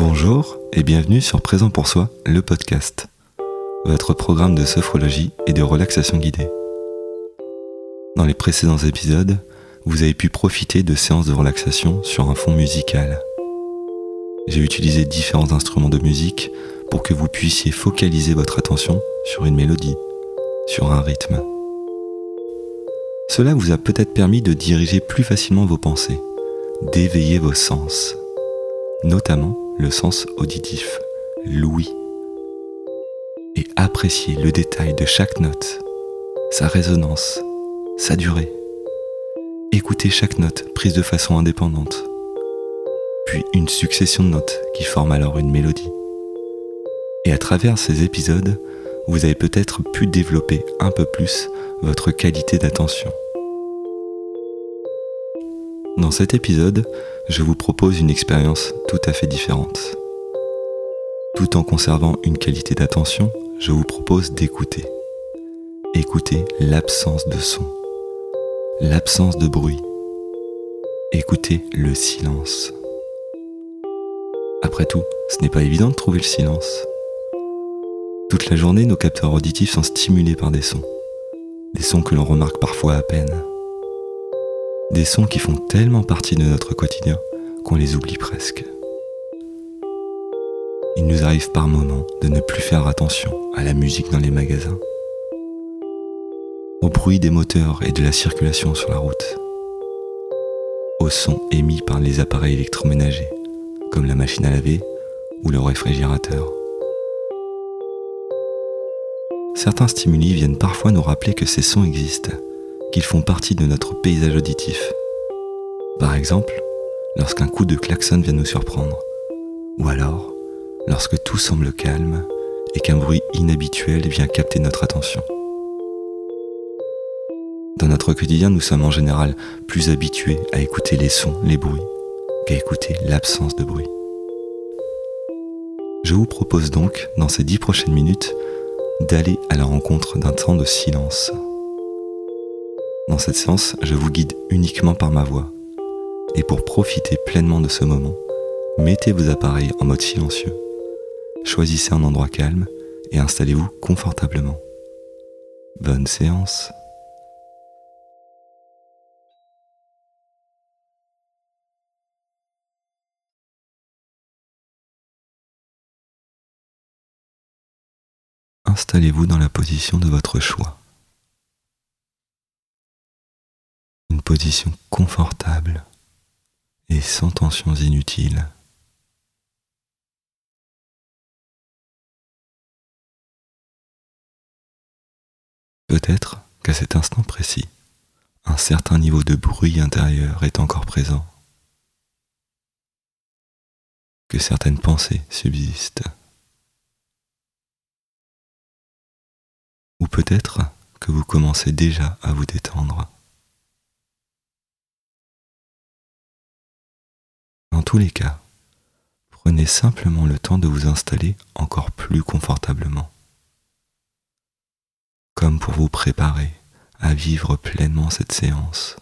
Bonjour et bienvenue sur Présent pour soi, le podcast, votre programme de sophrologie et de relaxation guidée. Dans les précédents épisodes, vous avez pu profiter de séances de relaxation sur un fond musical. J'ai utilisé différents instruments de musique pour que vous puissiez focaliser votre attention sur une mélodie, sur un rythme. Cela vous a peut-être permis de diriger plus facilement vos pensées, d'éveiller vos sens, notamment le sens auditif, l'ouïe, et apprécier le détail de chaque note, sa résonance, sa durée. Écoutez chaque note prise de façon indépendante, puis une succession de notes qui forment alors une mélodie. Et à travers ces épisodes, vous avez peut-être pu développer un peu plus votre qualité d'attention. Dans cet épisode, je vous propose une expérience tout à fait différente. Tout en conservant une qualité d'attention, je vous propose d'écouter. Écoutez l'absence de son, l'absence de bruit. Écoutez le silence. Après tout, ce n'est pas évident de trouver le silence. Toute la journée, nos capteurs auditifs sont stimulés par des sons. Des sons que l'on remarque parfois à peine. Des sons qui font tellement partie de notre quotidien qu'on les oublie presque. Il nous arrive par moments de ne plus faire attention à la musique dans les magasins, au bruit des moteurs et de la circulation sur la route, aux sons émis par les appareils électroménagers, comme la machine à laver ou le réfrigérateur. Certains stimuli viennent parfois nous rappeler que ces sons existent, qu'ils font partie de notre paysage auditif. Par exemple, lorsqu'un coup de klaxon vient nous surprendre, ou alors lorsque tout semble calme et qu'un bruit inhabituel vient capter notre attention. Dans notre quotidien, nous sommes en général plus habitués à écouter les sons, les bruits, qu'à écouter l'absence de bruit. Je vous propose donc, dans ces dix prochaines minutes, d'aller à la rencontre d'un temps de silence. Dans cette séance, je vous guide uniquement par ma voix. Et pour profiter pleinement de ce moment, mettez vos appareils en mode silencieux, choisissez un endroit calme et installez-vous confortablement. Bonne séance installez-vous dans la position de votre choix. Position confortable et sans tensions inutiles. Peut-être qu'à cet instant précis, un certain niveau de bruit intérieur est encore présent, que certaines pensées subsistent. Ou peut-être que vous commencez déjà à vous détendre. Dans tous les cas, prenez simplement le temps de vous installer encore plus confortablement, comme pour vous préparer à vivre pleinement cette séance.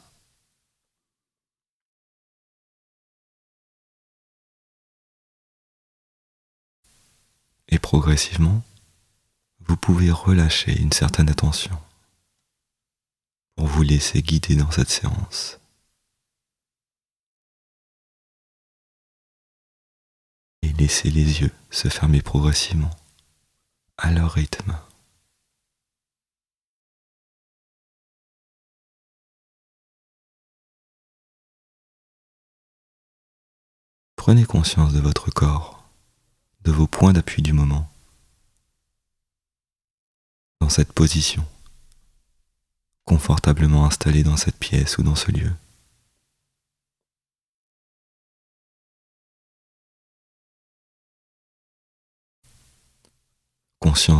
Et progressivement, vous pouvez relâcher une certaine attention pour vous laisser guider dans cette séance. Et laissez les yeux se fermer progressivement à leur rythme. Prenez conscience de votre corps, de vos points d'appui du moment dans cette position, confortablement installé dans cette pièce ou dans ce lieu.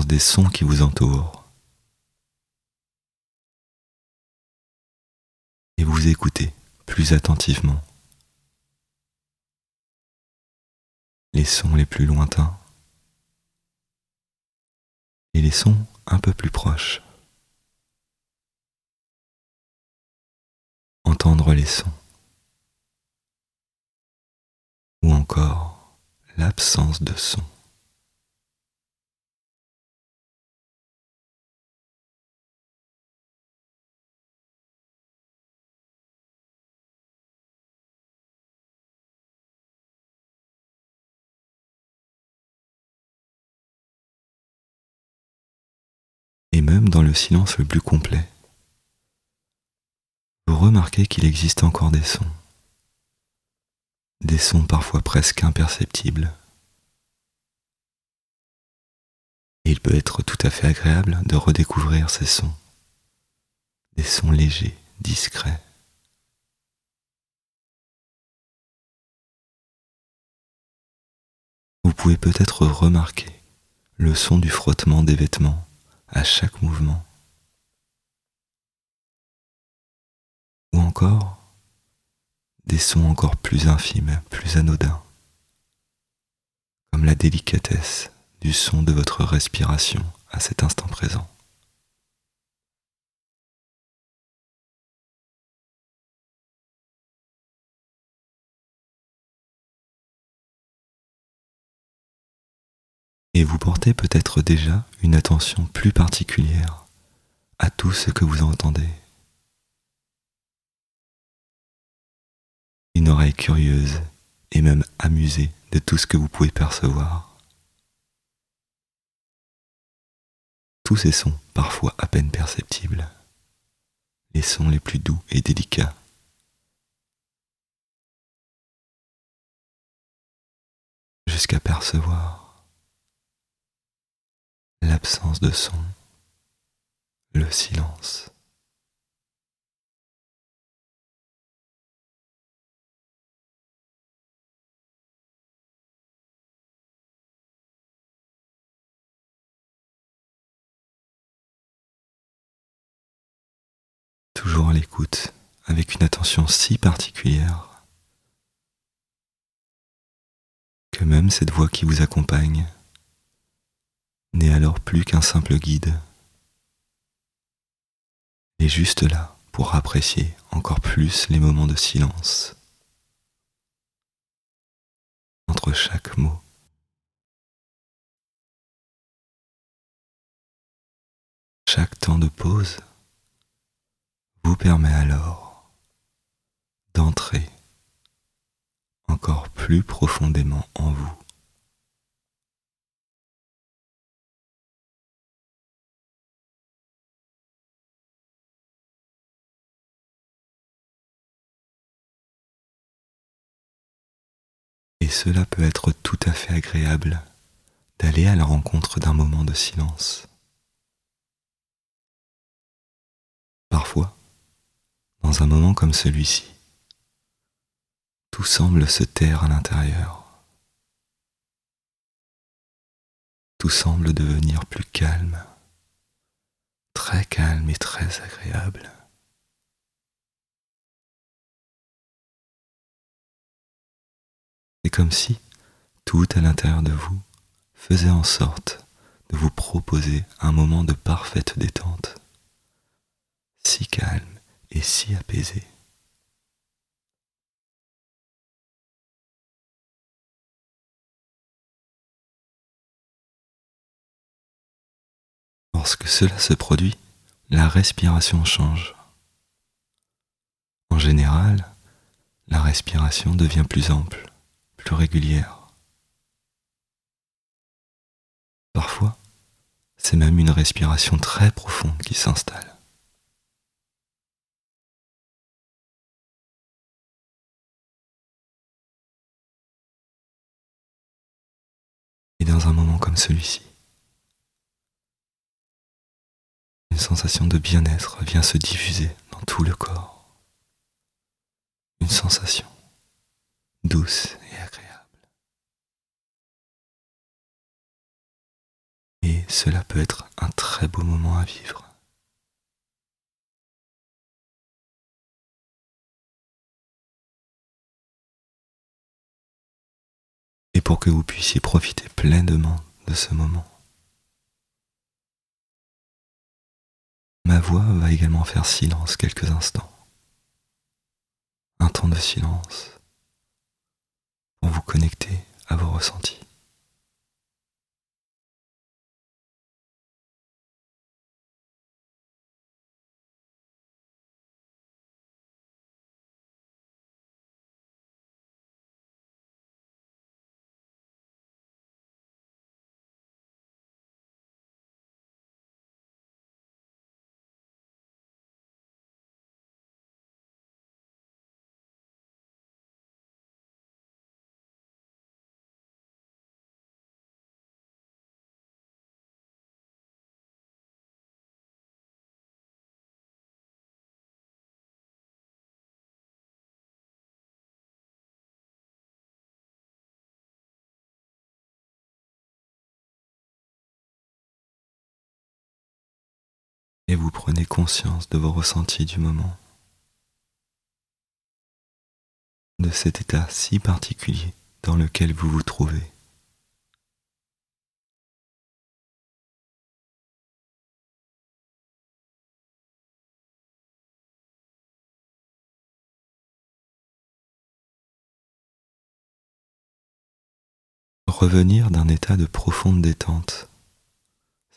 Des sons qui vous entourent. Et vous écoutez plus attentivement les sons les plus lointains et les sons un peu plus proches. Entendre les sons. Ou encore l'absence de son. Silence le plus complet, vous remarquez qu'il existe encore des sons des sons parfois presque imperceptibles. Il peut être tout à fait agréable de redécouvrir ces sons, des sons légers, discrets. Vous pouvez peut-être remarquer le son du frottement des vêtements à chaque mouvement. Des sons encore plus infimes, plus anodins, comme la délicatesse du son de votre respiration à cet instant présent. Et vous portez peut-être déjà une attention plus particulière à tout ce que vous entendez. Oreille curieuse et même amusée de tout ce que vous pouvez percevoir. Tous ces sons, parfois à peine perceptibles, les sons les plus doux et délicats, jusqu'à percevoir l'absence de son, le silence. Toujours à l'écoute, avec une attention si particulière, que même cette voix qui vous accompagne n'est alors plus qu'un simple guide. Est juste là pour apprécier encore plus les moments de silence entre chaque mot. Chaque temps de pause vous permet alors d'entrer encore plus profondément en vous. Et cela peut être tout à fait agréable d'aller à la rencontre d'un moment de silence. Parfois, dans un moment comme celui-ci, tout semble se taire à l'intérieur. Tout semble devenir plus calme, très calme et très agréable. C'est comme si tout à l'intérieur de vous faisait en sorte de vous proposer un moment de parfaite détente, si calme et si apaisé. Lorsque cela se produit, la respiration change. En général, la respiration devient plus ample, plus régulière. Parfois, c'est même une respiration très profonde qui s'installe. Dans un moment comme celui-ci. Une sensation de bien-être vient se diffuser dans tout le corps. Une sensation douce et agréable. Et cela peut être un très beau moment à vivre. Pour que vous puissiez profiter pleinement de ce moment. Ma voix va également faire silence quelques instants. Un temps de silence pour vous connecter à vos ressentis. Vous prenez conscience de vos ressentis du moment, de cet état si particulier dans lequel vous vous trouvez. Revenir d'un état de profonde détente,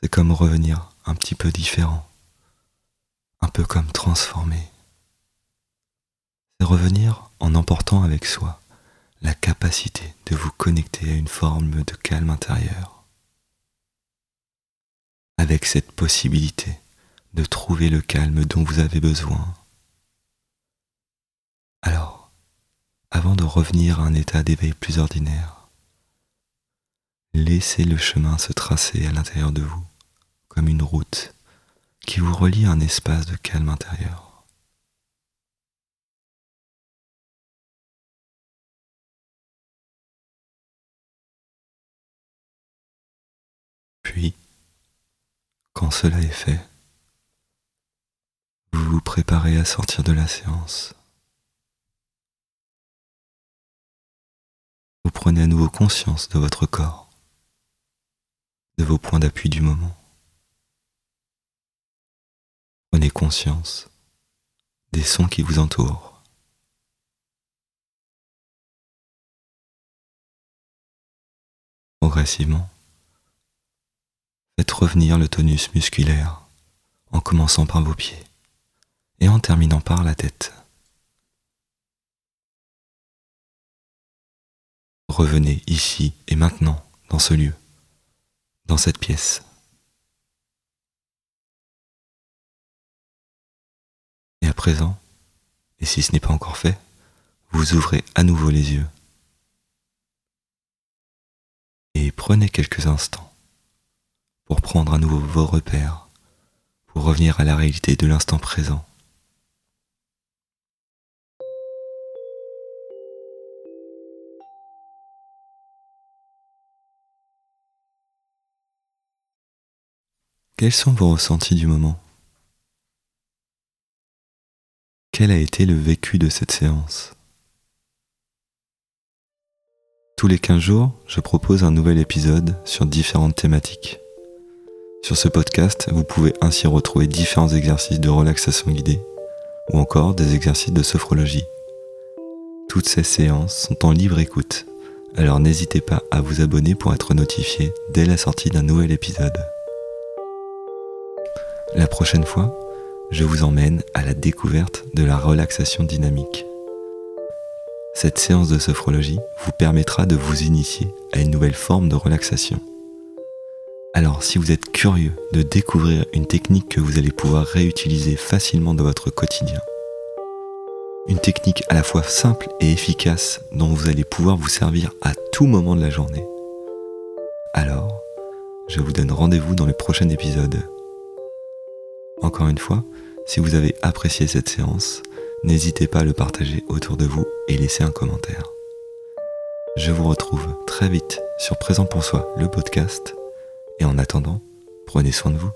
c'est comme revenir un petit peu différent un peu comme transformer. C'est revenir en emportant avec soi la capacité de vous connecter à une forme de calme intérieur, avec cette possibilité de trouver le calme dont vous avez besoin. Alors, avant de revenir à un état d'éveil plus ordinaire, laissez le chemin se tracer à l'intérieur de vous, comme une route qui vous relie à un espace de calme intérieur. Puis, quand cela est fait, vous vous préparez à sortir de la séance. Vous prenez à nouveau conscience de votre corps, de vos points d'appui du moment. Conscience des sons qui vous entourent. Progressivement, faites revenir le tonus musculaire en commençant par vos pieds et en terminant par la tête. Revenez ici et maintenant dans ce lieu, dans cette pièce. Présent, et si ce n'est pas encore fait, vous ouvrez à nouveau les yeux et prenez quelques instants pour prendre à nouveau vos repères, pour revenir à la réalité de l'instant présent. Quels sont vos ressentis du moment? Quel a été le vécu de cette séance Tous les 15 jours, je propose un nouvel épisode sur différentes thématiques. Sur ce podcast, vous pouvez ainsi retrouver différents exercices de relaxation guidée ou encore des exercices de sophrologie. Toutes ces séances sont en libre écoute, alors n'hésitez pas à vous abonner pour être notifié dès la sortie d'un nouvel épisode. La prochaine fois, je vous emmène à la découverte de la relaxation dynamique. Cette séance de sophrologie vous permettra de vous initier à une nouvelle forme de relaxation. Alors si vous êtes curieux de découvrir une technique que vous allez pouvoir réutiliser facilement dans votre quotidien, une technique à la fois simple et efficace dont vous allez pouvoir vous servir à tout moment de la journée, alors je vous donne rendez-vous dans le prochain épisode. Encore une fois, si vous avez apprécié cette séance, n'hésitez pas à le partager autour de vous et laisser un commentaire. Je vous retrouve très vite sur Présent pour soi, le podcast, et en attendant, prenez soin de vous.